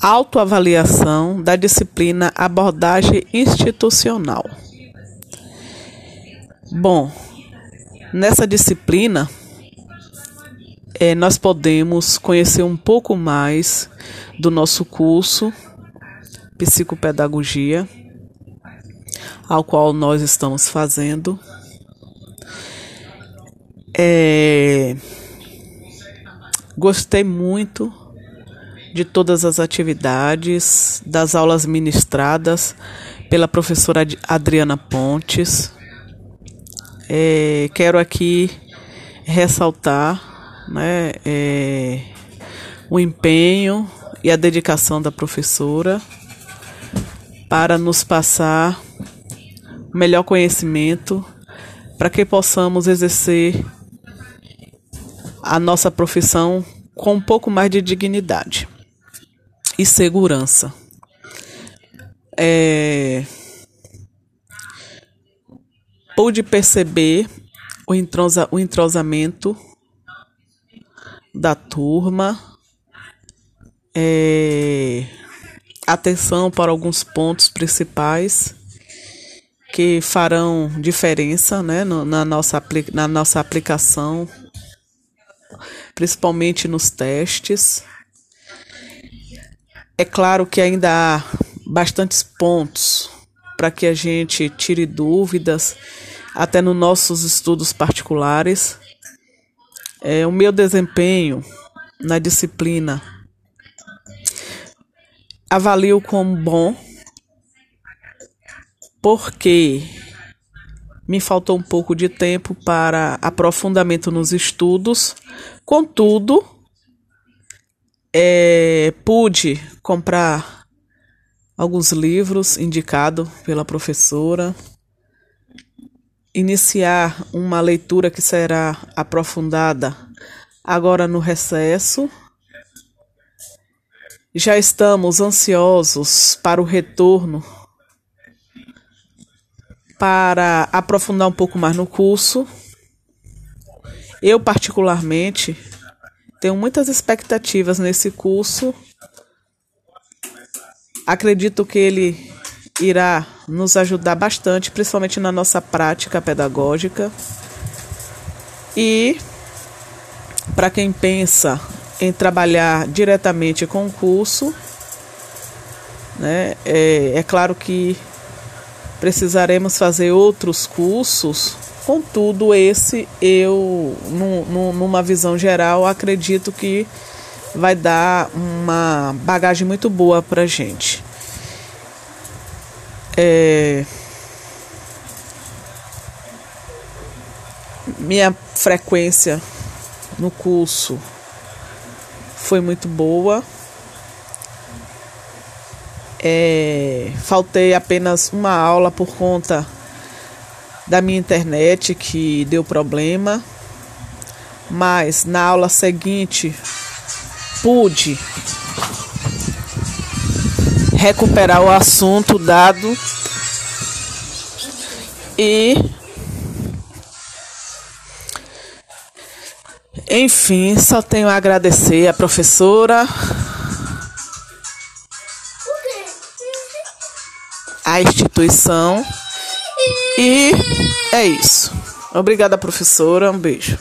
Autoavaliação da disciplina Abordagem Institucional. Bom, nessa disciplina, é, nós podemos conhecer um pouco mais do nosso curso Psicopedagogia, ao qual nós estamos fazendo. É, gostei muito de todas as atividades, das aulas ministradas pela professora Adriana Pontes. É, quero aqui ressaltar né, é, o empenho e a dedicação da professora para nos passar o melhor conhecimento para que possamos exercer a nossa profissão com um pouco mais de dignidade e segurança. É, pude perceber o, entrosa, o entrosamento da turma, é, atenção para alguns pontos principais que farão diferença né, no, na, nossa, na nossa aplicação, principalmente nos testes. É claro que ainda há bastantes pontos para que a gente tire dúvidas, até nos nossos estudos particulares. É, o meu desempenho na disciplina avalio como bom, porque me faltou um pouco de tempo para aprofundamento nos estudos, contudo, é, pude comprar alguns livros indicados pela professora, iniciar uma leitura que será aprofundada agora no recesso. Já estamos ansiosos para o retorno para aprofundar um pouco mais no curso. Eu, particularmente, tenho muitas expectativas nesse curso. Acredito que ele irá nos ajudar bastante, principalmente na nossa prática pedagógica. E para quem pensa em trabalhar diretamente com o curso, né, é, é claro que precisaremos fazer outros cursos Contudo, esse eu, numa visão geral, acredito que vai dar uma bagagem muito boa para gente. É... Minha frequência no curso foi muito boa. É... Faltei apenas uma aula por conta da minha internet que deu problema, mas na aula seguinte pude recuperar o assunto dado e enfim, só tenho a agradecer a professora a instituição e é isso. Obrigada, professora. Um beijo.